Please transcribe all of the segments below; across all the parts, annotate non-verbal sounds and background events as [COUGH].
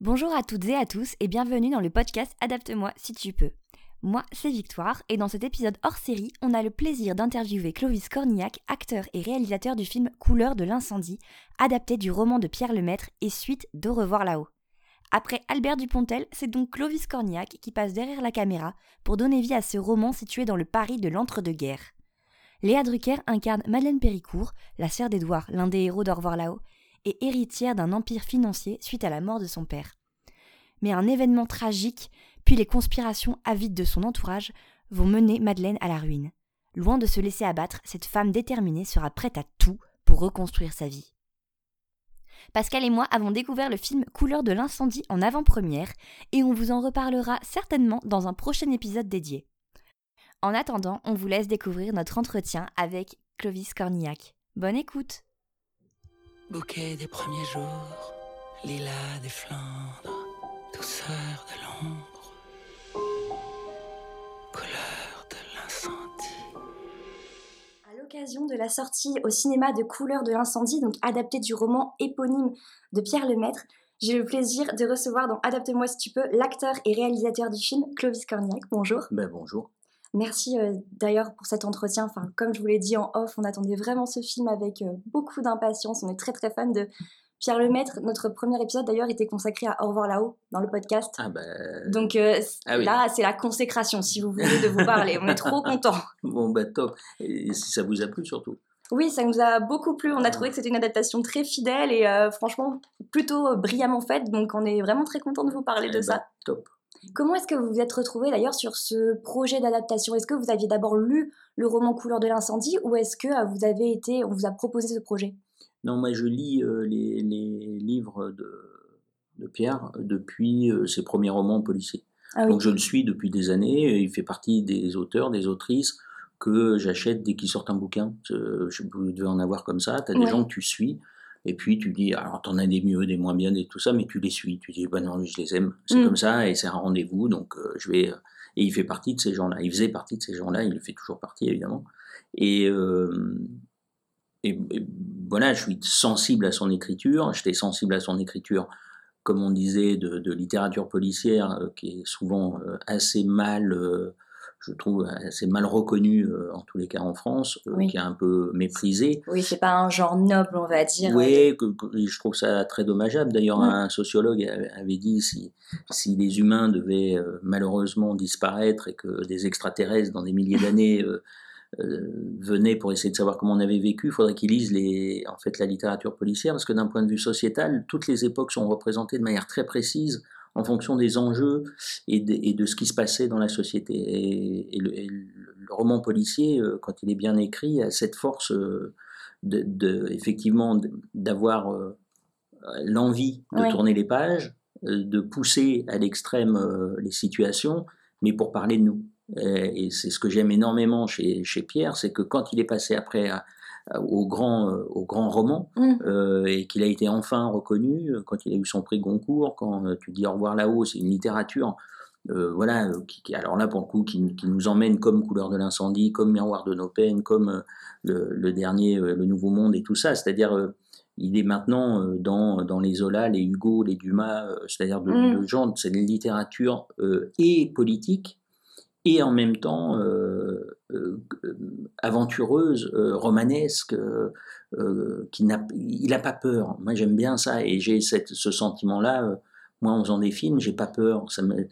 Bonjour à toutes et à tous et bienvenue dans le podcast Adapte-moi si tu peux. Moi, c'est Victoire et dans cet épisode hors série, on a le plaisir d'interviewer Clovis Cornillac, acteur et réalisateur du film Couleur de l'incendie, adapté du roman de Pierre Lemaître et suite d'Au revoir là-haut. Après Albert Dupontel, c'est donc Clovis Cornillac qui passe derrière la caméra pour donner vie à ce roman situé dans le Paris de l'entre-deux-guerres. Léa Drucker incarne Madeleine Péricourt, la sœur d'Édouard, l'un des héros d'Au revoir là-haut, et héritière d'un empire financier suite à la mort de son père. Mais un événement tragique, puis les conspirations avides de son entourage, vont mener Madeleine à la ruine. Loin de se laisser abattre, cette femme déterminée sera prête à tout pour reconstruire sa vie. Pascal et moi avons découvert le film Couleur de l'incendie en avant-première et on vous en reparlera certainement dans un prochain épisode dédié. En attendant, on vous laisse découvrir notre entretien avec Clovis Cornillac. Bonne écoute Bouquet des premiers jours, lilas des Flandres, douceur de l'ombre, couleur de l'incendie. À l'occasion de la sortie au cinéma de Couleur de l'incendie, donc adapté du roman éponyme de Pierre Lemaître, j'ai le plaisir de recevoir dans Adapte-moi si tu peux l'acteur et réalisateur du film, Clovis Cornillac. Bonjour. Ben bonjour. Merci euh, d'ailleurs pour cet entretien. Enfin, comme je vous l'ai dit en off, on attendait vraiment ce film avec euh, beaucoup d'impatience. On est très très fan de Pierre Lemaître. Notre premier épisode d'ailleurs était consacré à Au revoir là-haut dans le podcast. Ah ben. Donc euh, Ah oui. là, c'est la consécration si vous voulez de vous parler. On est trop [LAUGHS] contents. Bon ben top. Et si ça vous a plu surtout. Oui, ça nous a beaucoup plu. On a trouvé que c'était une adaptation très fidèle et euh, franchement plutôt brillamment faite. Donc on est vraiment très content de vous parler de Eh ben, ça. Top. Comment est-ce que vous vous êtes retrouvé d'ailleurs sur ce projet d'adaptation? Est-ce que vous aviez d'abord lu le roman Couleur de l'incendie ou est-ce que euh, vous avez été, on vous a proposé ce projet? Non, moi je lis euh, les, les livres de, de Pierre depuis euh, ses premiers romans policiers. Ah oui. Donc je le suis depuis des années. Il fait partie des auteurs, des autrices que j'achète dès qu'ils sortent un bouquin. Euh, Je, vous devez en avoir comme ça. Tu as des gens que tu suis. Et puis tu dis, alors t'en as des mieux, des moins bien, et tout ça, mais tu les suis. Tu dis, bah non, je les aime. C'est Mm. comme ça, et c'est un rendez-vous, donc euh, je vais. Et il fait partie de ces gens-là. Il faisait partie de ces gens-là. Il fait toujours partie, évidemment. Et, euh, et, et voilà, je suis sensible à son écriture. J'étais sensible à son écriture, comme on disait, de, de littérature policière, euh, qui est souvent euh, assez mal, euh, je trouve, assez mal reconnue, euh, en tous les cas en France, euh, Oui. qui est un peu méprisée. Oui, c'est pas un genre noble, on va dire. Oui, que- que- et je trouve ça très dommageable. D'ailleurs, Mm. un sociologue avait dit si, si les humains devaient euh, malheureusement disparaître et que des extraterrestres dans des milliers d'années euh, euh, venaient pour essayer de savoir comment on avait vécu, il faudrait qu'ils lisent les, en fait, la littérature policière, parce que d'un point de vue sociétal, toutes les époques sont représentées de manière très précise en fonction des enjeux et de, et de ce qui se passait dans la société. Et, et le, et le roman policier, euh, quand il est bien écrit, a cette force euh, de, de- effectivement d'avoir euh, l'envie de tourner les pages, de pousser à l'extrême les situations, mais pour parler de nous. Et, c'est ce que j'aime énormément chez, chez Pierre, c'est que quand il est passé après à- au, grand, euh, au grand roman, Mm. euh, et qu'il a été enfin reconnu, euh, quand il a eu son prix Goncourt, quand euh, tu dis au revoir là-haut, c'est une littérature, euh, voilà, euh, qui, qui- alors là pour le coup, qui, qui nous emmène comme Couleur de l'incendie, comme Miroir de nos peines, comme euh, le, le dernier, euh, Le Nouveau Monde et tout ça, c'est-à-dire euh, il est maintenant euh, dans, dans les Zola, les Hugo, les Dumas, euh, c'est-à-dire de, Mm. de gens, c'est une littérature euh, et politique, et en même temps euh, euh, aventureuse, euh, romanesque, euh, qui n'a, il n'a pas peur. Moi j'aime bien ça, et j'ai cette, ce sentiment-là. euh, moi en faisant des films, j'ai pas peur. Ça me,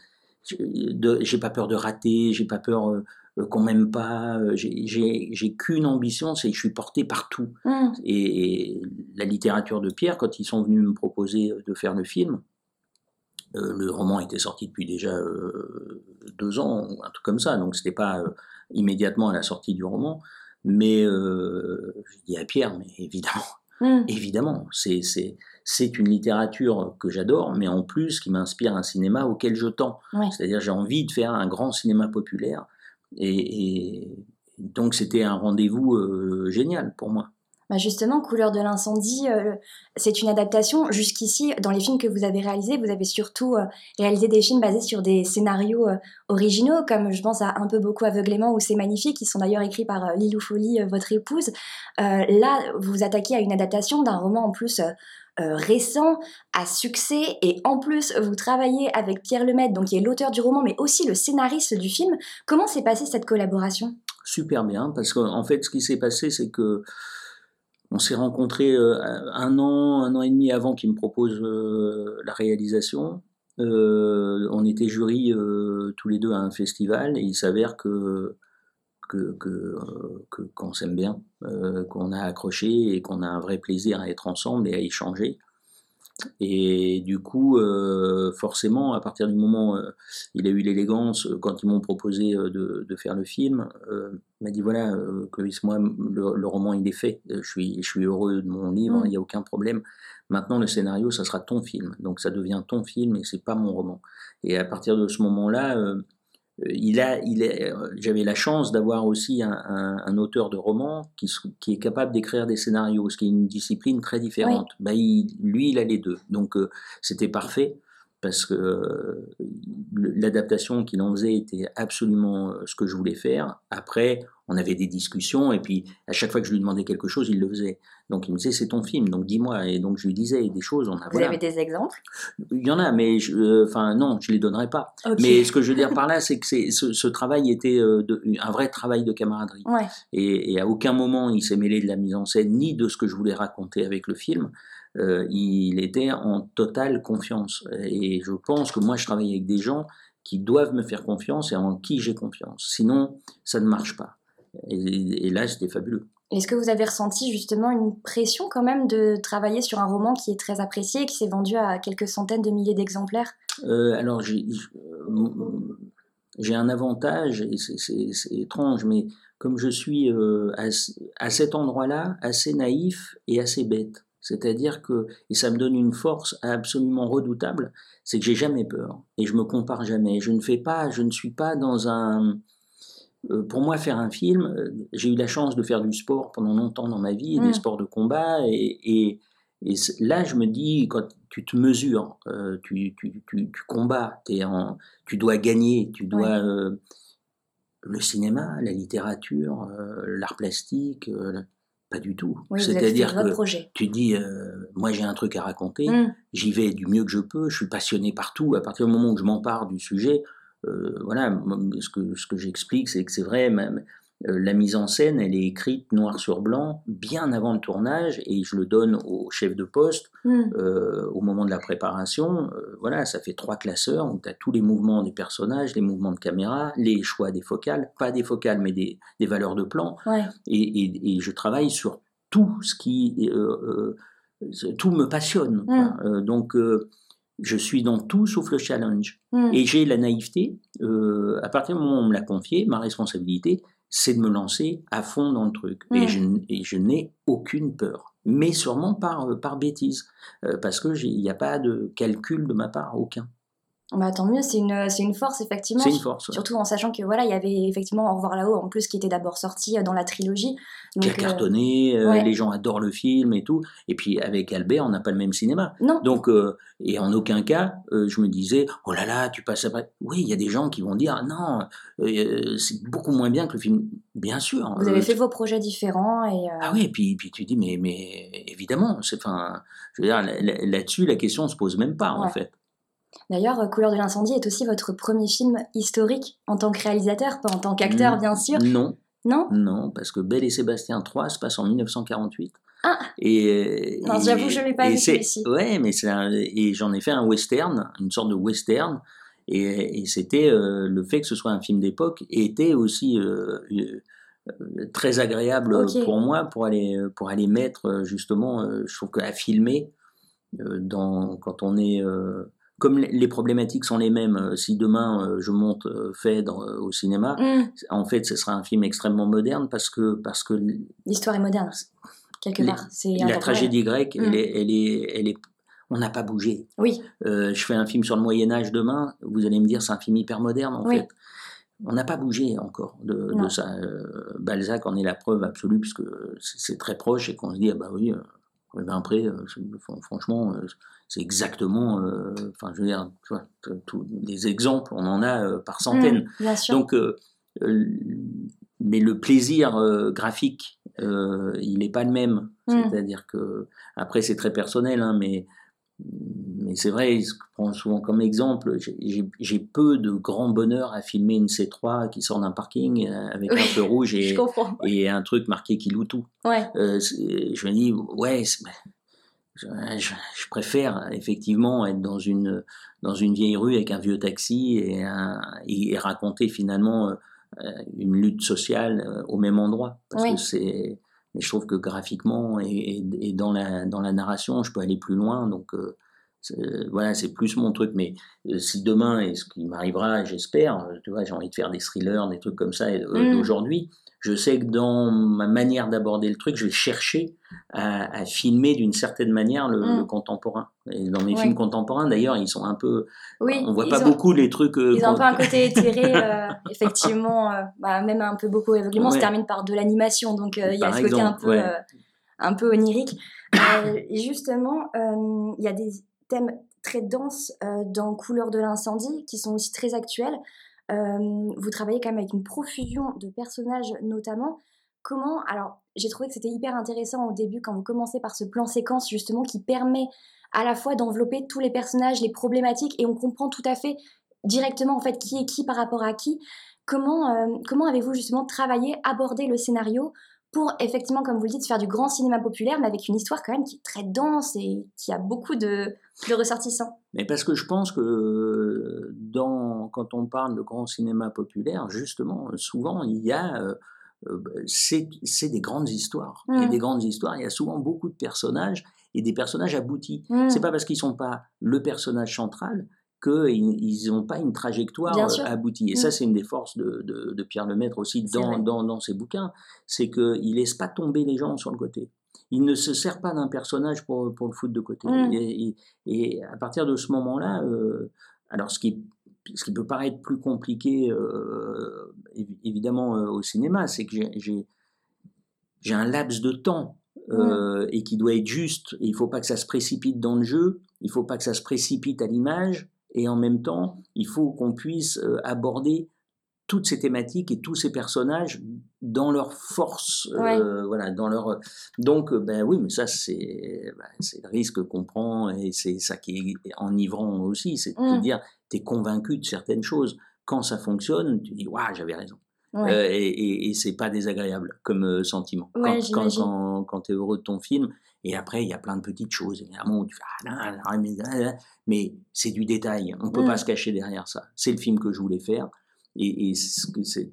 de- j'ai pas peur de rater, j'ai pas peur qu'on m'aime pas. j'ai- J'ai j'ai qu'une ambition, c'est que je suis porté partout. Mm. Et, et la littérature de Pierre, quand ils sont venus me proposer de faire le film, euh, le roman était sorti depuis déjà euh, deux ans, ou un truc comme ça, donc c'était pas euh, immédiatement à la sortie du roman. Mais euh, je dis à Pierre, mais évidemment, Mm. évidemment, c'est c'est c'est une littérature que j'adore, mais en plus qui m'inspire un cinéma auquel je tends. Ouais. C'est-à-dire j'ai envie de faire un grand cinéma populaire, et, et donc c'était un rendez-vous génial pour moi. Bah justement, Couleur de l'incendie, euh, c'est une adaptation. Jusqu'ici, dans les films que vous avez réalisés, vous avez surtout euh, réalisé des films basés sur des scénarios euh, originaux, comme je pense à Un peu beaucoup aveuglément ou C'est magnifique, qui sont d'ailleurs écrits par Lilou Folly, euh, votre épouse. Là, vous vous attaquez à une adaptation d'un roman en plus récent, à succès, et en plus vous travaillez avec Pierre Lemaitre, donc qui est l'auteur du roman, mais aussi le scénariste du film. Comment s'est passée cette collaboration? Super bien, parce qu'en fait, ce qui s'est passé, c'est que on s'est rencontrés un an, un an et demi avant qu'il me propose la réalisation. on était jury tous les deux à un festival et il s'avère que, qu'on s'aime bien, qu'on a accroché et qu'on a un vrai plaisir à être ensemble et à échanger. Et du coup, euh, forcément, à partir du moment où euh, il a eu l'élégance, euh, quand ils m'ont proposé de, de, faire le film, il m'a dit voilà, Clovis, moi, le, roman, il est fait. Je suis, je suis heureux de mon livre, mm. il n'y a aucun problème. Maintenant, le scénario, ça sera ton film. Donc, ça devient ton film et c'est pas mon roman. Et à partir de ce moment-là, il a, il est, euh, j'avais la chance d'avoir aussi un, auteur de roman qui, qui est capable d'écrire des scénarios, ce qui est une discipline très différente. Bah, lui, il a les deux, donc euh, c'était parfait parce que l'adaptation qu'il en faisait était absolument ce que je voulais faire. Après, on avait des discussions et puis à chaque fois que je lui demandais quelque chose, il le faisait. Donc il me disait c'est ton film, donc dis-moi. Et donc je lui disais des choses. On a, Vous avez des exemples? Il y en a, mais euh, enfin non, je les donnerai pas. Mais ce que je veux dire par là, c'est que ce, ce, travail était euh, un vrai travail de camaraderie. Et, à aucun moment il s'est mêlé de la mise en scène ni de ce que je voulais raconter avec le film. Euh, il était en totale confiance. Et je pense que moi je travaille avec des gens qui doivent me faire confiance et en qui j'ai confiance. Sinon, ça ne marche pas. Et, là, c'était fabuleux. Est-ce que vous avez ressenti justement une pression quand même de travailler sur un roman qui est très apprécié et qui s'est vendu à quelques centaines de milliers d'exemplaires? Euh, Alors, euh, j'ai un avantage, et c'est étrange, mais comme je suis euh, à, cet endroit-là assez naïf et assez bête, c'est-à-dire que, et ça me donne une force absolument redoutable, c'est que j'ai jamais peur et je me compare jamais. Je ne fais pas, je ne suis pas dans un, pour moi, faire un film, euh, j'ai eu la chance de faire du sport pendant longtemps dans ma vie, des mmh. sports de combat, et, là, je me dis, quand tu te mesures, euh, tu, combats, es en, tu dois gagner, tu dois... le cinéma, la littérature, l'art plastique, pas du tout. C'est-à-dire que tu dis, moi j'ai un truc à raconter, mmh. j'y vais du mieux que je peux, je suis passionné partout. À partir du moment où je m'empare du sujet, euh, voilà, ce que, ce que j'explique, c'est que c'est vrai, même, euh, la mise en scène, elle est écrite noir sur blanc bien avant le tournage et je le donne au chef de poste hmm. euh, au moment de la préparation. voilà, ça fait trois classeurs où tu as tous les mouvements des personnages, les mouvements de caméra, les choix des focales, pas des focales mais des, des valeurs de plan. Et, et, je travaille sur tout ce qui. tout me passionne. Hmm. donc je suis dans tout sauf le challenge. Hmm. Et j'ai la naïveté, euh, à partir du moment où on me l'a confié, ma responsabilité, c'est de me lancer à fond dans le truc. Et hmm. je, n'ai aucune peur. Mais sûrement par, euh, par bêtise. Euh, parce qu'il n'y a pas de calcul de ma part, aucun. Bah, tant mieux, c'est une, c'est une force, effectivement. C'est une force. Surtout en sachant que voilà, il y avait effectivement Au revoir là-haut, en plus, qui était d'abord sorti euh, dans la trilogie. qui a euh, cartonné, euh, les gens adorent le film et tout. Et puis avec Albert, on n'a pas le même cinéma. Non. Donc, et en aucun cas, je me disais, oh là là, tu passes après. Oui, il y a des gens qui vont dire, non, c'est beaucoup moins bien que le film. Bien sûr. Vous avez fait vos projets différents. Et, Ah oui, et puis, puis tu dis, mais, mais évidemment, c'est, enfin, je veux dire, là-dessus, la question ne se pose même pas, en fait. D'ailleurs, euh, Couleur de l'incendie est aussi votre premier film historique en tant que réalisateur, pas en tant qu'acteur, bien sûr. Non. Non? Non, parce que Belle et Sébastien 3 se passe en 1948. Ah et, Non, j'avoue, je ne l'ai pas vu celui-ci. Ouais, mais c'est et j'en ai fait un western, une sorte de western. Et, c'était euh, le fait que ce soit un film d'époque était aussi euh, très agréable pour moi pour aller pour aller mettre justement, je trouve qu'à filmer dans quand on est comme les problématiques sont les mêmes, euh, si demain euh, je monte euh, fait au cinéma, mm. en fait, ce sera un film extrêmement moderne parce que parce que l'histoire est moderne quelque part. la tragédie grecque, mm. elle, est, elle, est, elle est, on n'a pas bougé. Oui. je fais un film sur le Moyen Âge demain, vous allez me dire c'est un film hyper moderne en fait. On n'a pas bougé encore de, ça. Balzac en est la preuve absolue puisque c'est très proche et qu'on se dit ah bah oui. Ben après, franchement, c'est exactement, euh, enfin, je veux dire, tu vois, tous les exemples, on en a euh, par centaines. Mmh, Donc, euh, mais le plaisir graphique, il n'est pas le même. Mm. C'est-à-dire que, après, c'est très personnel, hein, mais mais c'est vrai, je prends souvent comme exemple, j'ai- peu de grand bonheur à filmer une C3 qui sort d'un parking euh, avec Oui, un feu rouge [LAUGHS] et, un truc marqué qui loue tout. Ouais. Euh, je me dis, ouais, c'est- je, je- je préfère effectivement être dans une, dans une vieille rue avec un vieux taxi et, un- et, et raconter finalement euh, une lutte sociale au même endroit. Parce Oui. que c'est, mais je trouve que graphiquement et, et- et dans, la, dans la narration, je peux aller plus loin. Donc euh, voilà, c'est plus mon truc. Mais euh, si demain, et ce qui m'arrivera, j'espère, tu vois, j'ai envie de faire des thrillers, des trucs comme ça euh, Mm. d'aujourd'hui, je sais que dans ma manière d'aborder le truc, je vais chercher à, à filmer d'une certaine manière le, Mm. le contemporain. Et dans mes films contemporains, d'ailleurs, ils sont un peu. Oui, on voit pas ont- beaucoup les trucs. euh, Ils ont un peu un côté [LAUGHS] éthéré, euh, effectivement, euh, bah, même un peu beaucoup se Ouais. termine par de l'animation, donc euh, il y a ce côté un peu, ouais. euh, un peu onirique. Euh, et justement, euh, il y a des thèmes très denses euh, dans Couleur de l'incendie qui sont aussi très actuels. Vous travaillez quand même avec une profusion de personnages notamment. Comment Alors, j'ai trouvé que c'était hyper intéressant au début quand vous commencez par ce plan séquence justement qui permet à la fois d'envelopper tous les personnages, les problématiques et on comprend tout à fait directement en fait qui est qui par rapport à qui. Comment, comment avez-vous justement travaillé, abordé le scénario pour effectivement, comme vous le dites, faire du grand cinéma populaire, mais avec une histoire quand même qui est très dense et qui a beaucoup de, de ressortissants Mais parce que je pense que dans, quand on parle de grand cinéma populaire, justement, souvent, il y a. euh, euh, c'est c'est des grandes histoires. Mm. Et des grandes histoires, il y a souvent beaucoup de personnages et des personnages aboutis. Mm. C'est pas parce qu'ils sont pas le personnage central qu'ils n'ont pas une trajectoire euh, aboutie. Et Mm. ça, c'est une des forces de, de- de Pierre Lemaitre aussi dans, dans, dans ses bouquins. C'est qu'il laisse pas tomber les gens sur le côté. Il ne se sert pas d'un personnage pour, pour le foutre de côté. Mm. Et, et- et à partir de ce moment-là, euh, alors ce qui, ce qui peut paraître plus compliqué, euh, évi- évidemment, euh, au cinéma, c'est que j'ai- un laps de temps euh, et qui doit être juste. Et il faut pas que ça se précipite dans le jeu, il faut pas que ça se précipite à l'image, et en même temps, il faut qu'on puisse euh, aborder toutes ces thématiques et tous ces personnages dans leur force, euh, voilà, dans leur. Donc, euh, ben oui, mais ça c'est, ben, c'est le risque qu'on prend et c'est ça qui est enivrant aussi, c'est de te Mm. dire, tu es convaincu de certaines choses. Quand ça fonctionne, tu dis, waouh, j'avais raison. Ouais. Euh, et et, et c'est pas désagréable comme euh, sentiment. Ouais, quand quand, j'imagine. quand, quand tu es heureux de ton film, et après, il y a plein de petites choses, évidemment, où tu fais, ah, mais, mais c'est du détail, on peut Mm. pas se cacher derrière ça. C'est le film que je voulais faire. Et, ces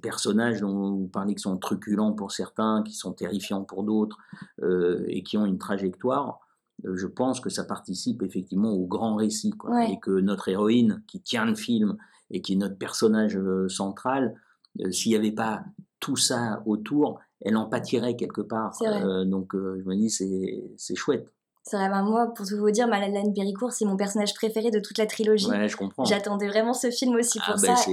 personnages dont vous parlez qui sont truculents pour certains, qui sont terrifiants pour d'autres, euh, et qui ont une trajectoire, je pense que ça participe effectivement au grand récit. Quoi. Ouais. Et que notre héroïne, qui tient le film, et qui est notre personnage euh, central, euh, s'il n'y avait pas tout ça autour, elle en pâtirait quelque part. Euh, donc euh, je me dis, c'est chouette. C'est vrai, ben, moi, pour tout vous dire, Madeleine Péricourt, c'est mon personnage préféré de toute la trilogie. Ouais, je comprends. J'attendais vraiment ce film aussi pour Ah, ben, ça.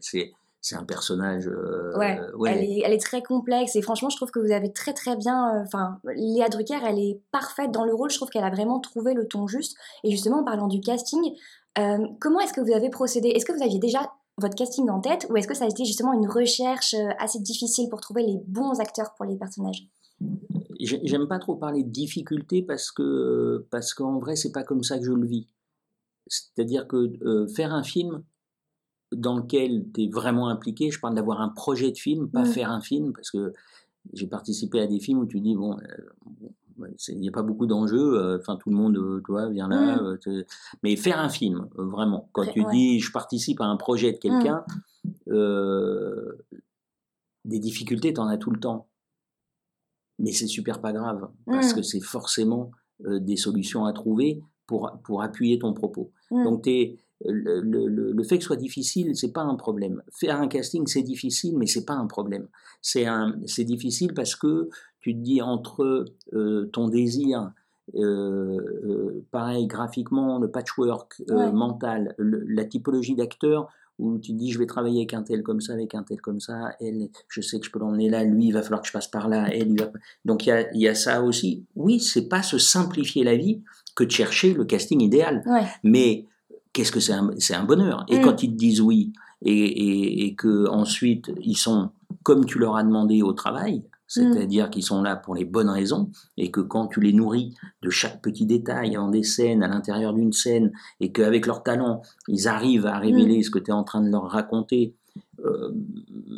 c'est- euh, un personnage. euh, Ouais, ouais. Elle, est, elle est très complexe et franchement, je trouve que vous avez très très bien. euh, Enfin, Léa Drucker, elle est parfaite dans le rôle. Je trouve qu'elle a vraiment trouvé le ton juste. Et justement, en parlant du casting, euh, comment est-ce que vous avez procédé? Est-ce que vous aviez déjà votre casting en tête ou est-ce que ça a été justement une recherche euh, assez difficile pour trouver les bons acteurs pour les personnages? J'ai- J'aime pas trop parler de difficulté parce que parce qu'en vrai c'est pas comme ça que je le vis. C'est-à-dire que euh, faire un film dans lequel tu es vraiment impliqué, je parle d'avoir un projet de film, pas Mm. faire un film parce que j'ai participé à des films où tu dis bon, euh, il n'y a pas beaucoup d'enjeux, euh, enfin tout le monde, euh, tu vois, vient là, Mm. euh, mais faire un film vraiment. Quand tu ouais. dis je participe à un projet de quelqu'un, euh, des difficultés, tu en as tout le temps. Mais c'est super pas grave, parce que c'est forcément euh, des solutions à trouver pour, pour appuyer ton propos. Donc t'es- le, le- le- le fait que ce soit difficile, c'est pas un problème. Faire un casting, c'est difficile, mais c'est pas un problème. C'est un, c'est difficile parce que tu te dis entre euh, ton désir, euh, euh, pareil graphiquement, le patchwork euh, Ouais. mental, le- la typologie d'acteur, où tu te dis je vais travailler avec un tel comme ça, avec un tel comme ça, elle, je sais que je peux l'emmener là, lui il va falloir que je passe par là, elle, il va... donc il y a, il y a ça aussi. Oui, c'est pas se simplifier la vie que de chercher le casting idéal, Ouais, mais qu'est-ce que c'est un, bonheur? Et Mm. quand ils te disent oui, et, et, et que ensuite ils sont comme tu leur as demandé au travail, c'est-à-dire qu'ils sont là pour les bonnes raisons, et que quand tu les nourris de chaque petit détail en des scènes, à l'intérieur d'une scène, et qu'avec leur talent, ils arrivent à révéler ce que tu es en train de leur raconter, euh,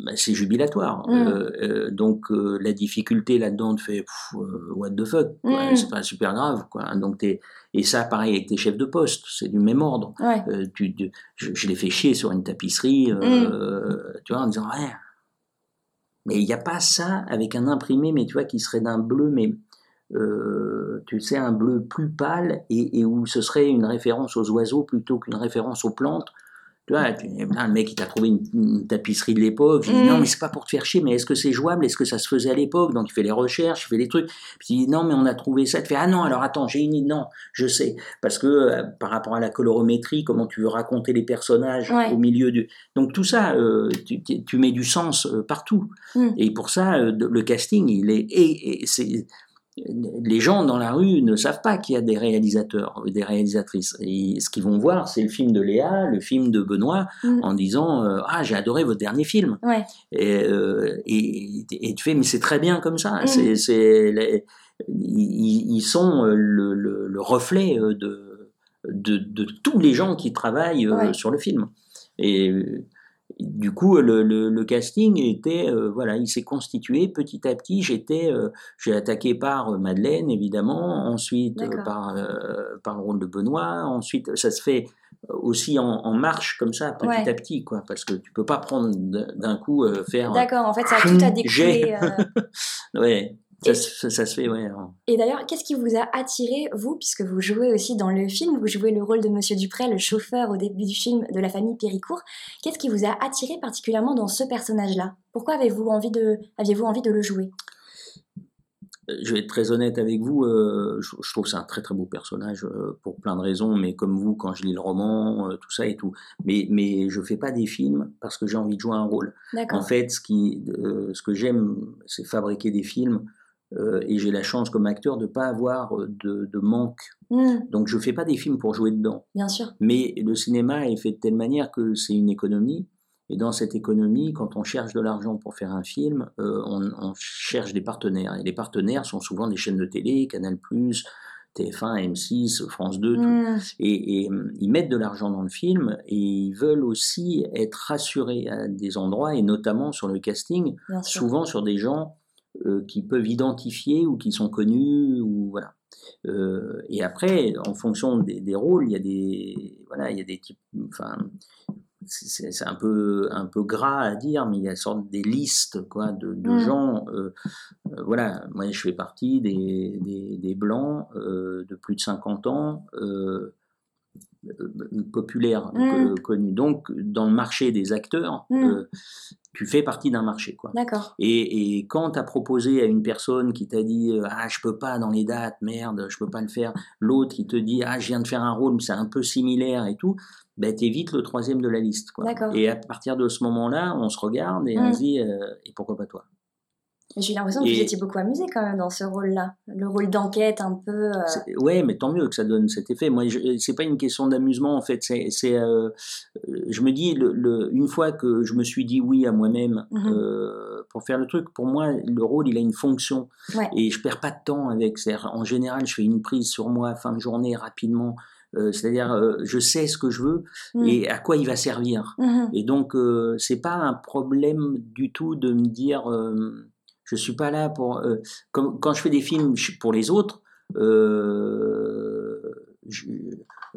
bah, c'est jubilatoire. Mm. Euh, euh, donc la difficulté là-dedans te fait pff, what the fuck. Mm. c'est pas super grave. Quoi. Donc t'es- et ça, pareil avec tes chefs de poste, c'est du même ordre. Ouais. Tu, tu- je, je les fais chier sur une tapisserie, euh, tu vois, en disant ouais. Mais il n'y a pas ça avec un imprimé, mais tu vois, qui serait d'un bleu, mais euh, tu sais, un bleu plus pâle et, et où ce serait une référence aux oiseaux plutôt qu'une référence aux plantes. Tu vois, tu- là, le mec, il t'a trouvé une, une tapisserie de l'époque. Je dis, Mm. non, mais c'est pas pour te faire chier, mais est-ce que c'est jouable? Est-ce que ça se faisait à l'époque? Donc, il fait les recherches, il fait les trucs. Puis il dit, non, mais on a trouvé ça. Tu fais, ah non, alors attends, j'ai une idée. Non, je sais. Parce que euh, par rapport à la colorométrie, comment tu veux raconter les personnages Ouais. au milieu du. Donc, tout ça, euh, tu, tu- mets du sens euh, partout. Mm. Et pour ça, le casting, il est. Et, et c'est les gens dans la rue ne savent pas qu'il y a des réalisateurs, des réalisatrices. Et ce qu'ils vont voir, c'est le film de Léa, le film de Benoît, Mm. en disant euh, Ah, j'ai adoré votre dernier film. Ouais. Et, euh, et, et tu fais Mais c'est très bien comme ça. Mm. C'est, c'est, les- ils, ils sont euh, le, le- le reflet de, de, de tous les gens qui travaillent Ouais. sur le film. Et du coup, le, le, le casting était, euh, voilà, il s'est constitué petit à petit. J'étais, euh, j'ai attaqué par euh, Madeleine, évidemment, ensuite euh, par, par le rôle de Benoît, ensuite ça se fait aussi en, en marche comme ça, petit Ouais. à petit, quoi, parce que tu peux pas prendre d'un coup faire. D'accord, en fait, ça a tout à [LAUGHS] euh, [LAUGHS] Ouais, ça, se- ça, se fait, ouais. en- Et d'ailleurs, qu'est-ce qui vous a attiré, vous, puisque vous jouez aussi dans le film, vous jouez le rôle de Monsieur Dupré, le chauffeur au début du film de la famille Péricourt. Qu'est-ce qui vous a attiré particulièrement dans ce personnage-là? Pourquoi avez-vous envie de, aviez-vous envie de le jouer? Je vais être très honnête avec vous, euh, je, je trouve c'est un très très beau personnage euh, pour plein de raisons, mais comme vous, quand je lis le roman, euh, tout ça et tout. Mais, mais je fais pas des films parce que j'ai envie de jouer un rôle. En fait, ce, qui, euh, ce que j'aime, c'est fabriquer des films. Euh, et j'ai la chance comme acteur de pas avoir euh, de, de manque. Hmm, Donc je fais pas des films pour jouer dedans. bien sûr. Mais le cinéma est fait de telle manière que c'est une économie. Et dans cette économie, quand on cherche de l'argent pour faire un film, euh, on, on cherche des partenaires. Et les partenaires sont souvent des chaînes de télé, Canal+, TF1, M6, France 2, tout. Hmm, Et, et, ils mettent de l'argent dans le film et ils veulent aussi être rassurés à des endroits, et notamment sur le casting, souvent sur des gens qui peuvent identifier ou qui sont connus ou voilà. Euh, et après, en fonction des, des rôles, il y a des voilà, il y a des types. Enfin, c'est un peu un peu gras à dire, mais il y a sorte des listes quoi de, de Mm. gens. euh, euh, voilà, moi je fais partie des, des, des blancs euh, de plus de 50 ans. euh, euh, populaires, Mm. co- connus. Donc, dans le marché des acteurs, Mm. euh, tu fais partie d'un marché. Quoi. D'accord. Et, et quand tu as proposé à une personne qui t'a dit euh, Ah, je peux pas dans les dates, merde, je peux pas le faire, l'autre qui te dit Ah, je viens de faire un rôle, mais c'est un peu similaire et tout, ben, tu vite le troisième de la liste. Quoi. D'accord. Et à partir de ce moment-là, on se regarde et on Mm. se dit euh, Et pourquoi pas toi? J'ai l'impression que vous étiez beaucoup amusé quand même dans ce rôle-là. Le rôle d'enquête un peu. euh, Ouais, mais tant mieux que ça donne cet effet. Moi, je- c'est pas une question d'amusement en fait. C'est, c'est, euh, euh, je me dis, le, le- une fois que je me suis dit oui à moi-même Mhm. euh, pour faire le truc, pour moi, le rôle, il a une fonction Ouais. et je perds pas de temps avec. C'est-à-dire, en général, je fais une prise sur moi fin de journée rapidement. Euh, c'est-à-dire, euh, je sais ce que je veux hmm, et à quoi il va servir. mhm, Et donc, euh, c'est pas un problème du tout de me dire, euh, je suis pas là pour. euh, quand je fais des films pour les autres, euh, je,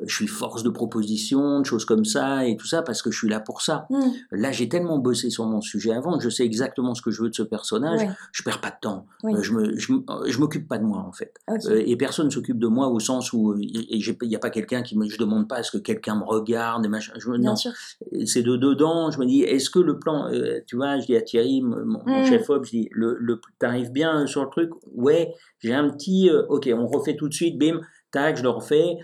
je suis force de proposition, de choses comme ça et tout ça parce que je suis là pour ça. hmm, Là, j'ai tellement bossé sur mon sujet avant que je sais exactement ce que je veux de ce personnage. ouais, Je perds pas de temps. Oui. Euh, je me, je, m- je m'occupe pas de moi en fait. Euh, et personne s'occupe de moi au sens où euh, il n'y a pas quelqu'un qui me, je demande pas à ce que quelqu'un me regarde et machin. Je, me- Bien non, sûr. c'est de dedans. Je me dis, est-ce que le plan, euh, tu vois, je dis à Thierry, mon, mon Mm. chef op, je dis, le, le, t'arrives bien sur le truc? Ouais, j'ai un petit, euh, ok, on refait tout de suite, bim, tac, je le refais.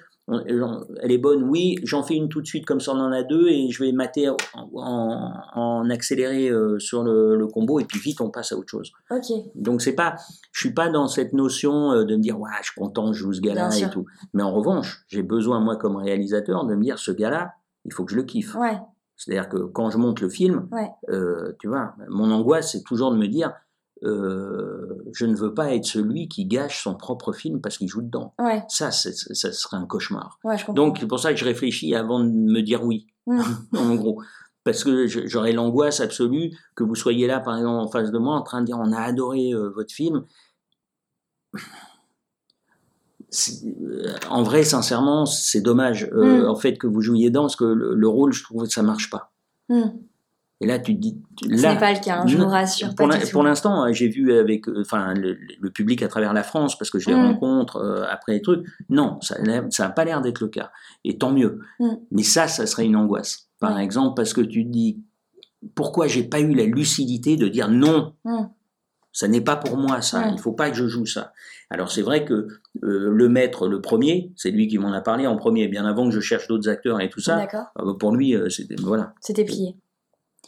Elle est bonne, oui. J'en fais une tout de suite, comme ça on en a deux, et je vais mater en, en, en accéléré euh, sur le, le combo, et puis vite on passe à autre chose. Ok. Donc c'est pas, je suis pas dans cette notion euh, de me dire ouais, je suis content, je joue ce gars-là et sûr. tout. Mais en revanche, j'ai besoin moi comme réalisateur de me dire ce gars-là, il faut que je le kiffe. Ouais. C'est-à-dire que quand je monte le film, Ouais. euh, tu vois, mon angoisse, c'est toujours de me dire, euh, je ne veux pas être celui qui gâche son propre film parce qu'il joue dedans. Ouais, Ça, ça serait un cauchemar. ouais. Donc, c'est pour ça que je réfléchis avant de me dire oui, Mm. [LAUGHS] en gros. Parce que j'aurais l'angoisse absolue que vous soyez là, par exemple, en face de moi, en train de dire on a adoré euh, votre film. Euh, En vrai, sincèrement, c'est dommage euh, Mm. en fait que vous jouiez dedans, parce que le, le rôle, je trouve que ça marche pas. Hmm. Et là, tu te dis, Ce n'est pas le cas, hein, je vous rassure. pour pas l'instant, hein, j'ai vu avec, euh, enfin, le, le public à travers la France, parce que je les Mm. rencontre euh, après les trucs. Non, ça n'a pas l'air d'être le cas. Et tant mieux. Mm. Mais ça, ça serait une angoisse. Par exemple, parce que tu te dis, pourquoi j'ai pas eu la lucidité de dire non, Mm. ça n'est pas pour moi, ça. Il faut pas que je joue ça. Alors c'est vrai que euh, le maître, le premier, c'est lui qui m'en a parlé en premier, bien avant que je cherche d'autres acteurs et tout ça. D'accord, bah, Pour lui, euh, c'était voilà. c'était plié.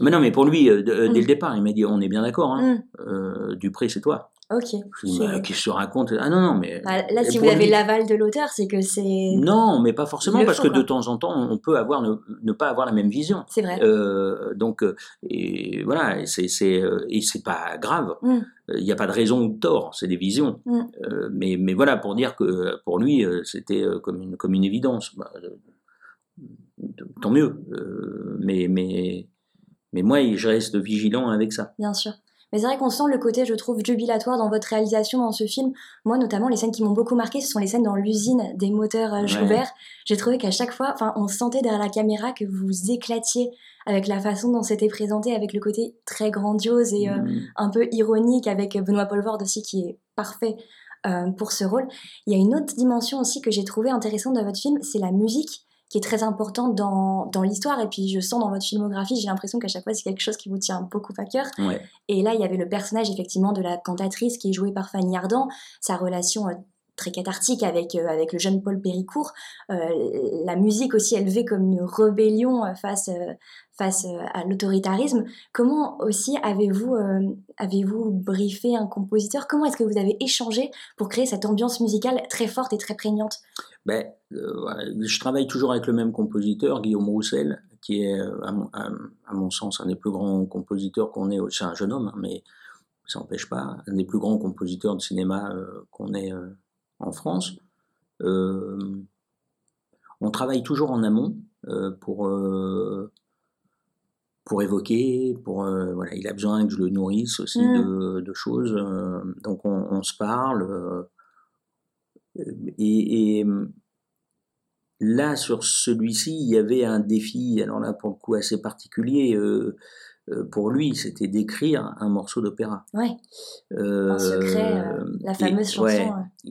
Mais non, mais pour lui, euh, euh, Mm. dès le départ, il m'a dit, on est bien d'accord. Hein. Hmm, Euh, Dupré, c'est toi. Ok. Je dis, que tu racontes Ah non, non, mais. Ah, Là, si vous avez l'aval de l'auteur, c'est que c'est. Non, mais pas forcément, parce que quoi. de temps en temps, on peut avoir ne, ne pas avoir la même vision. C'est vrai. Euh, donc, et voilà, c'est c'est et c'est pas grave. Mm. Il n'y a pas de raison ou de tort, c'est des visions. Mm. Euh, mais mais voilà, pour dire que pour lui, c'était comme une comme une évidence. Bah, euh, tant mieux. Euh, mais mais mais moi, je reste vigilant avec ça. Bien sûr. Mais c'est vrai qu'on sent le côté, je trouve, jubilatoire dans votre réalisation dans ce film. Moi, notamment, les scènes qui m'ont beaucoup marqué, ce sont les scènes dans l'usine des moteurs euh, Ouais. Joubert. J'ai trouvé qu'à chaque fois, enfin, on sentait derrière la caméra que vous vous éclatiez avec la façon dont c'était présenté, avec le côté très grandiose et euh, Mm. un peu ironique, avec Benoît Poelvoorde aussi, qui est parfait euh, pour ce rôle. Il y a une autre dimension aussi que j'ai trouvé intéressante dans votre film, c'est la musique qui est très importante dans, dans l'histoire. Et puis, je sens dans votre filmographie, j'ai l'impression qu'à chaque fois, c'est quelque chose qui vous tient beaucoup à cœur. Ouais. Et là, il y avait le personnage effectivement de la cantatrice qui est jouée par Fanny Ardant, sa relation euh, très cathartique avec, euh, avec le jeune Paul Péricourt, euh, la musique aussi élevée comme une rébellion euh, face, face à l'autoritarisme. Comment aussi avez-vous avez-vous briefé un compositeur? Comment est-ce que vous avez échangé pour créer cette ambiance musicale très forte et très prégnante? Ben, je travaille toujours avec le même compositeur, Guillaume Roussel, qui est, à mon, sens, un des plus grands compositeurs qu'on ait. C'est un jeune homme, hein, mais ça n'empêche pas, un des plus grands compositeurs de cinéma qu'on ait en France. Euh, on travaille toujours en amont euh, pour, euh, pour évoquer, pour, euh, voilà, il a besoin que je le nourrisse aussi Mm. de, de choses. euh, donc on, on se parle. euh, et, et, là, sur celui-ci, il y avait un défi, alors là, pour le coup, assez particulier. Euh, euh, pour lui, c'était d'écrire un morceau d'opéra. Ouais, Euh, en secret, euh, la et- fameuse chanson. ouais,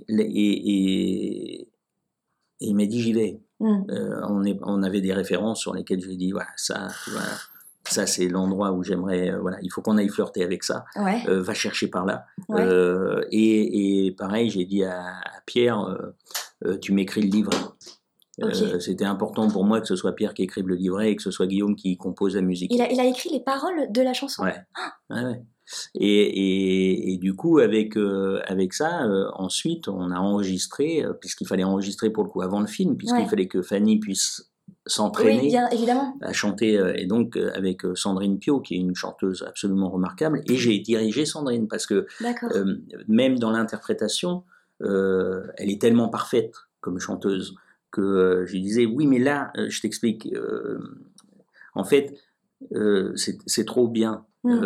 euh. et, et- et il m'a dit j'y vais. Mm. Euh, on, est, on avait des références sur lesquelles j'ai dit voilà ça, ça c'est l'endroit où j'aimerais euh, voilà il faut qu'on aille flirter avec ça. Ouais, Euh, va chercher par là. ouais. Euh, et, pareil, j'ai dit à, à Pierre, euh, euh, tu m'écris le livret. Euh. C'était important pour moi que ce soit Pierre qui écrive le livret et que ce soit Guillaume qui compose la musique. il, a, il a écrit les paroles de la chanson Ouais. Ouais, ouais. Et, et, et du coup, avec, euh, avec ça, euh, ensuite, on a enregistré, euh, puisqu'il fallait enregistrer pour le coup avant le film, puisqu'il Ouais. fallait que Fanny puisse s'entraîner à chanter, et donc avec Sandrine Pio, qui est une chanteuse absolument remarquable, et j'ai dirigé Sandrine, parce que même dans l'interprétation, elle est tellement parfaite comme chanteuse que euh, je disais oui, mais là, euh, je t'explique. euh, en fait, c'est trop bien. Mm.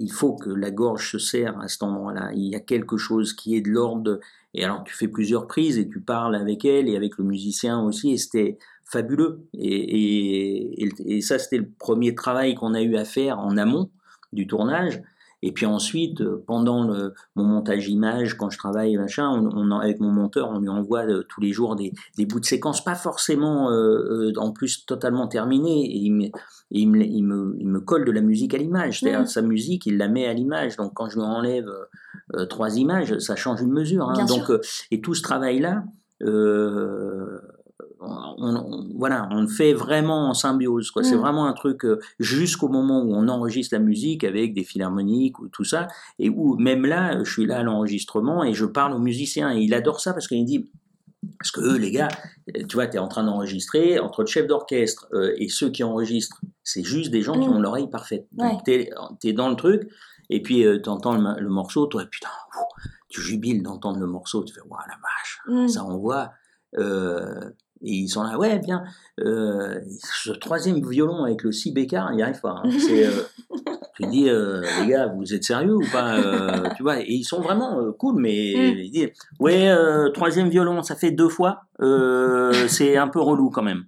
Il faut que la gorge se serre à cet endroit-là. Il y a quelque chose qui est de l'ordre. Et alors, tu fais plusieurs prises et tu parles avec elle et avec le musicien aussi, et c'était fabuleux. Et, et, et- et ça, c'était le premier travail qu'on a eu à faire en amont du tournage. Et puis ensuite, euh, pendant le, mon montage image, quand je travaille, machin, on, avec mon monteur, on lui envoie euh, tous les jours des, des bouts de séquences, pas forcément euh, en plus totalement terminés. Et il me, il me, il me, il me colle de la musique à l'image. C'est-à-dire Mhm. sa musique, il la met à l'image. Donc quand je lui enlève euh, trois images, ça change une mesure. hein. Donc, et tout ce travail-là, euh, on, on- voilà, on fait vraiment en symbiose. Quoi. C'est Mm. vraiment un truc euh, jusqu'au moment où on enregistre la musique avec des philharmoniques ou tout ça, et où même là, je suis là à l'enregistrement et je parle au musicien et il adore ça parce qu'il dit Parce que eux, les gars, tu vois, tu es en train d'enregistrer, entre le chef d'orchestre euh, et ceux qui enregistrent, c'est juste des gens qui Mm. ont l'oreille parfaite. Ouais. Donc, tu es, dans le truc, et puis tu entends le, le morceau, toi, putain, ouf, tu jubiles d'entendre le morceau, tu fais, waouh, la vache, Mm. ça envoie. Euh, et ils sont là, ouais, bien, euh, ce troisième violon avec le si bécard, il n'y arrive pas. hein. [LAUGHS] C'est, euh, tu dis, euh, les gars, vous êtes sérieux ou pas Tu vois, et ils sont vraiment cool, mais Mm. ils disent, ouais, troisième violon, ça fait deux fois, [LAUGHS] c'est un peu relou quand même.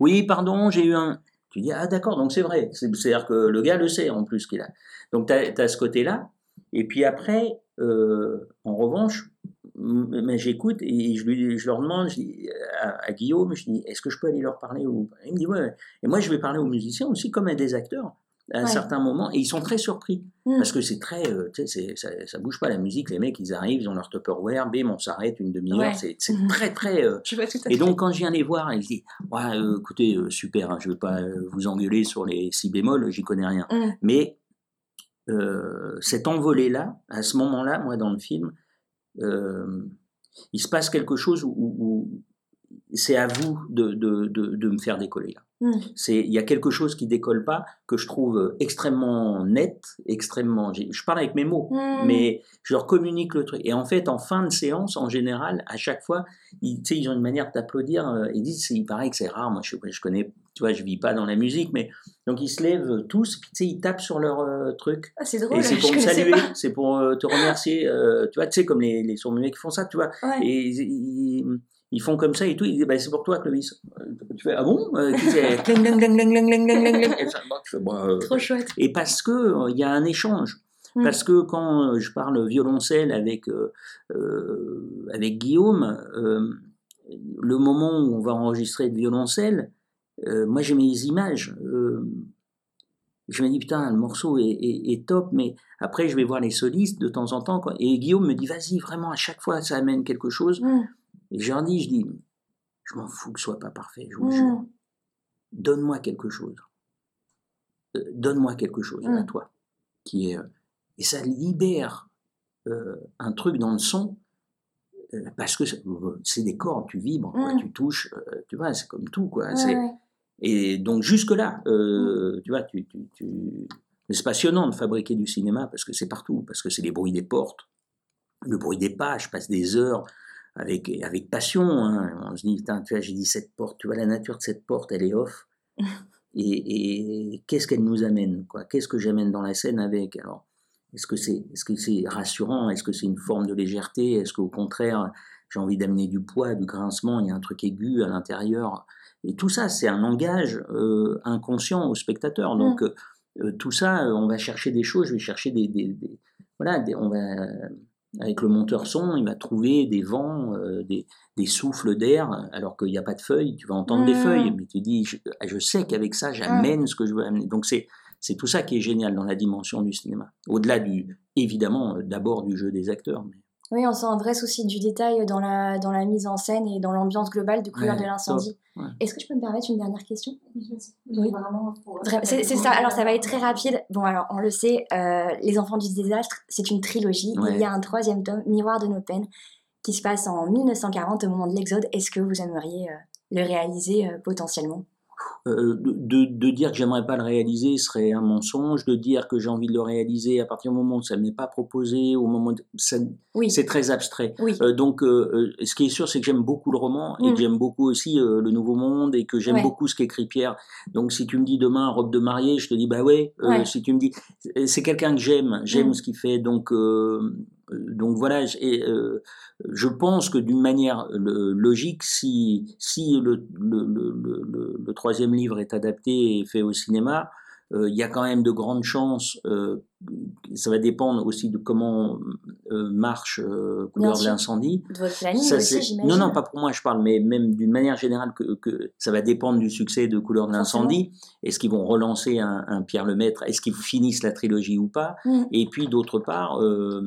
Oui, pardon, j'ai eu un. Tu dis, ah d'accord, donc c'est vrai. C'est- C'est-à-dire que le gars le sait en plus qu'il a. Donc tu as, ce côté-là. Et puis après, euh, en revanche, mais j'écoute et je, lui, je leur demande je dis, à, à Guillaume, je dis, est-ce que je peux aller leur parler ou... Il me dit, ouais. Et moi, je vais parler aux musiciens aussi comme à des acteurs à un Ouais. certain moment. Et ils sont très surpris. Mm. Parce que c'est très, euh, ça, ça bouge pas la musique. Les mecs, ils arrivent, ils ont leur Tupperware, bim, on s'arrête une demi-heure. Ouais. C'est Mhm. très, très. euh, Je vois tout à et donc, quand je viens les voir, ils disent ouais, euh, écoutez, euh, super, hein, je ne vais pas euh, vous engueuler sur les si bémols, j'y connais rien. Mm. Mais euh, cet envolé-là, à ce moment-là, moi, dans le film, euh, il se passe quelque chose où, où- où c'est à vous de, de, de, de me faire décoller là. Mm. C'est il y a quelque chose qui décolle pas que je trouve extrêmement net, extrêmement. Je parle avec mes mots, Mm. mais je leur communique le truc. Et en fait, en fin de séance, en général, à chaque fois, ils, ils ont une manière de t'applaudir. euh, Ils disent, il paraît que c'est rare. Moi, je, je connais, tu vois, je vis pas dans la musique, mais donc ils se lèvent tous, puis tu sais, ils tapent sur leur euh, truc. Ah, c'est drôle, Et c'est pour me saluer, c'est pour euh, te remercier. euh, tu vois, tu sais, comme les, les sourds-muets qui font ça, tu vois. Ouais. Et ils, ils- ils font comme ça et tout. Ils disent, bah, c'est pour toi, Clovis. Tu fais, ah bon? Et. Trop chouette. Et parce que euh, il y a un échange. Mm. Parce que quand euh, je parle violoncelle avec, euh, avec Guillaume, le moment où on va enregistrer le violoncelle, moi j'ai mes images. je me dis, putain, le morceau est, top, mais après je vais voir les solistes de temps en temps. Et Guillaume me dit, vas-y, vraiment, à chaque fois ça amène quelque chose. Mm. Et leur dis, je dis, je m'en fous que ce soit pas parfait, je vous Mm. jure. Donne-moi quelque chose. Euh, Donne-moi quelque chose à Mm. toi. Qui est, euh, et ça libère euh, un truc dans le son, euh, parce que c'est- des cordes, tu vibres, quoi, Mm. tu touches, tu vois, c'est comme tout. Quoi. Ouais. Et donc jusque-là, euh, tu vois, tu, tu, tu- c'est passionnant de fabriquer du cinéma parce que c'est partout, parce que c'est les bruits des portes, le bruit des pages, je passe des heures avec, avec passion. hein. On se dit, tu vois, j'ai dit cette porte, tu vois, la nature de cette porte, elle est off. [LAUGHS] Et, et qu'est-ce qu'elle nous amène quoi? Qu'est-ce que j'amène dans la scène avec? Alors, est-ce que c'est est -ce c'est rassurant? Est-ce que c'est une forme de légèreté? Est-ce qu'au contraire, j'ai envie d'amener du poids, du grincement? Il y a un truc aigu à l'intérieur. Et tout ça, c'est un langage euh, inconscient au spectateur. Donc, euh, euh, tout ça, on va chercher des choses, je vais chercher des. des- des- voilà, des- on va, avec le monteur son, il va trouver des vents, euh, des, des souffles d'air, alors qu'il n'y a pas de feuilles, tu vas entendre des Mm. feuilles, mais tu dis, je, je sais qu'avec ça, j'amène ce que je veux amener. Donc, c'est. C'est tout ça qui est génial dans la dimension du cinéma. Au-delà du, évidemment, euh, d'abord du jeu des acteurs. Mais... Oui, on sent un vrai souci du détail dans la, dans la mise en scène et dans l'ambiance globale du couleur Ouais, de l'incendie. ouais. Est-ce que je peux me permettre une dernière question? Oui, vraiment. c'est ça, alors ça va être très rapide. Bon, alors on le sait, euh, Les Enfants du désastre, c'est une trilogie. Ouais. Il y a un troisième tome, Miroir de nos peines, qui se passe en 1940 au moment de l'Exode. Est-ce que vous aimeriez euh, le réaliser euh, potentiellement? Euh, de, de dire que j'aimerais pas le réaliser serait un mensonge. De dire que j'ai envie de le réaliser à partir du moment où ça ne m'est pas proposé, au moment de, ça- Oui, c'est très abstrait. oui. Euh, donc, euh, euh, ce qui est sûr, c'est que j'aime beaucoup le roman et Mm. que j'aime beaucoup aussi le Nouveau Monde et que j'aime Ouais. beaucoup ce qu'écrit Pierre. Donc, si tu me dis demain robe de mariée, je te dis bah ouais. Ouais. Si tu me dis, c'est quelqu'un que j'aime, j'aime Mm. ce qu'il fait. Donc, donc voilà. Et, euh, je pense que d'une manière euh, logique, si si le le, le, le, troisième livre est adapté et fait au cinéma. euh, Il y a quand même de grandes chances. euh, ça va dépendre aussi de comment euh, marche euh, Couleur de l'incendie. Non, non, pas pour moi, je parle, mais même d'une manière générale, que, que ça va dépendre du succès de Couleur de l'incendie. Est-ce qu'ils vont relancer un, un Pierre Lemaître Est-ce qu'ils finissent la trilogie ou pas? Mm. Et puis, d'autre part, euh,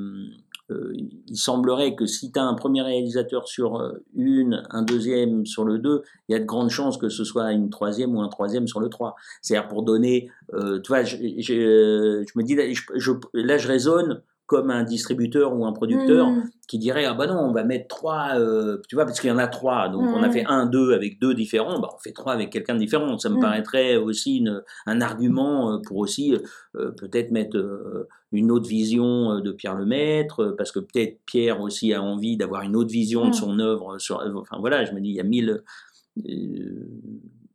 euh, il semblerait que si tu as un premier réalisateur sur euh, une, un deuxième sur le 2, il y a de grandes chances que ce soit une troisième ou un troisième sur le 3. C'est-à-dire pour donner, euh, tu vois, je, je, je me dis, je, je- là je raisonne comme un distributeur ou un producteur Mmh. qui dirait ah bah non on va mettre trois euh, tu vois parce qu'il y en a trois donc on a Mhm. fait un deux avec deux différents bah on fait trois avec quelqu'un de différent ça me Mhm. paraîtrait aussi une, un argument euh, pour aussi euh, peut-être mettre euh, une autre vision de Pierre Lemaître parce que peut-être Pierre aussi a envie d'avoir une autre vision de son œuvre sur enfin voilà je me dis il y a mille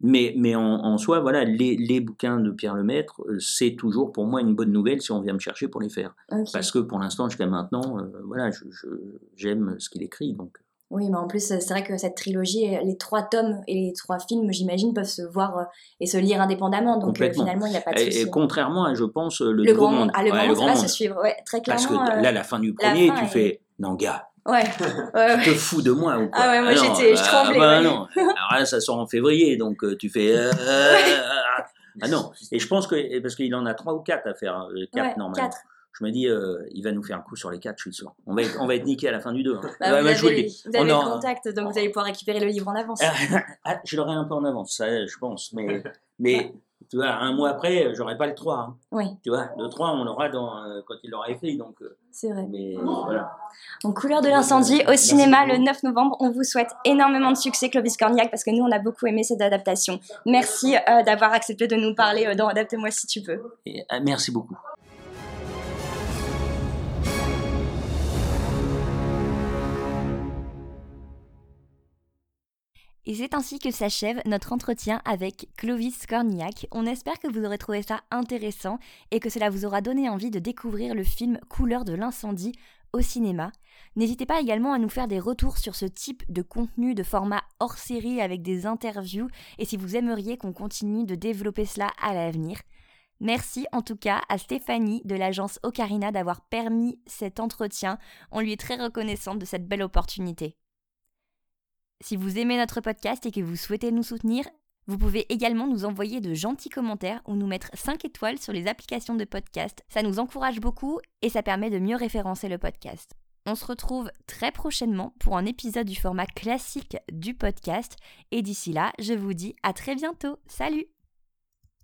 mais, mais en, en soi, voilà, les, les bouquins de Pierre Lemaître, euh, c'est toujours pour moi une bonne nouvelle si on vient me chercher pour les faire. Parce que pour l'instant, jusqu'à maintenant, euh, voilà, j'aime ce qu'il écrit. Donc. Oui, mais en plus, c'est vrai que cette trilogie, les trois tomes et les trois films, j'imagine, peuvent se voir euh, et se lire indépendamment. Donc euh, finalement, il n'y a pas de souci. et contrairement à, je pense, le, le grand monde. Ah, le Ouais, grand monde, va se suivre. Ouais, très Parce clairement. que euh, là, la fin du premier, fin tu est- fais non, gars, [LAUGHS] Ouais. ouais, tu te ouais. fous de moi ou quoi? Ah ouais, moi, non, j'étais- je bah, tremblais, bah ouais. non. Alors là, ça sort en février, donc euh, tu fais. euh, [LAUGHS] ah non. Et je pense que parce qu'il en a trois ou quatre à faire, euh, quatre Ouais, normalement. quatre. Je me dis, euh, il va nous faire un coup sur les quatre, je suis sûr. On va être, on va être niqué à la fin du deux. hein. Bah, Ouais, vous bah, je vous le avez, dis. vous avez On le en- contact, donc vous allez pouvoir récupérer le livre en avance. [LAUGHS] Ah, je l'aurai un peu en avance, ça, je pense. Mais, mais tu vois, un mois après, j'aurai pas le 3. hein. Oui, Tu vois, le 3, on l'aura euh, quand il l'aura écrit. Donc, euh, c'est vrai. mais voilà. Donc, Couleur de l'incendie au cinéma le 9 novembre. On vous souhaite énormément de succès, Clovis Cornillac, parce que nous, on a beaucoup aimé cette adaptation. Merci euh, d'avoir accepté de nous parler euh, dans Adapte-moi si tu peux. Et, merci beaucoup. Et c'est ainsi que s'achève notre entretien avec Clovis Cornillac. On espère que vous aurez trouvé ça intéressant et que cela vous aura donné envie de découvrir le film Couleur de l'incendie au cinéma. N'hésitez pas également à nous faire des retours sur ce type de contenu de format hors série avec des interviews et si vous aimeriez qu'on continue de développer cela à l'avenir. Merci en tout cas à Stéphanie de l'agence Ocarina d'avoir permis cet entretien. On lui est très reconnaissante de cette belle opportunité. Si vous aimez notre podcast et que vous souhaitez nous soutenir, vous pouvez également nous envoyer de gentils commentaires ou nous mettre 5 étoiles sur les applications de podcast. Ça nous encourage beaucoup et ça permet de mieux référencer le podcast. On se retrouve très prochainement pour un épisode du format classique du podcast et d'ici là, je vous dis à très bientôt. Salut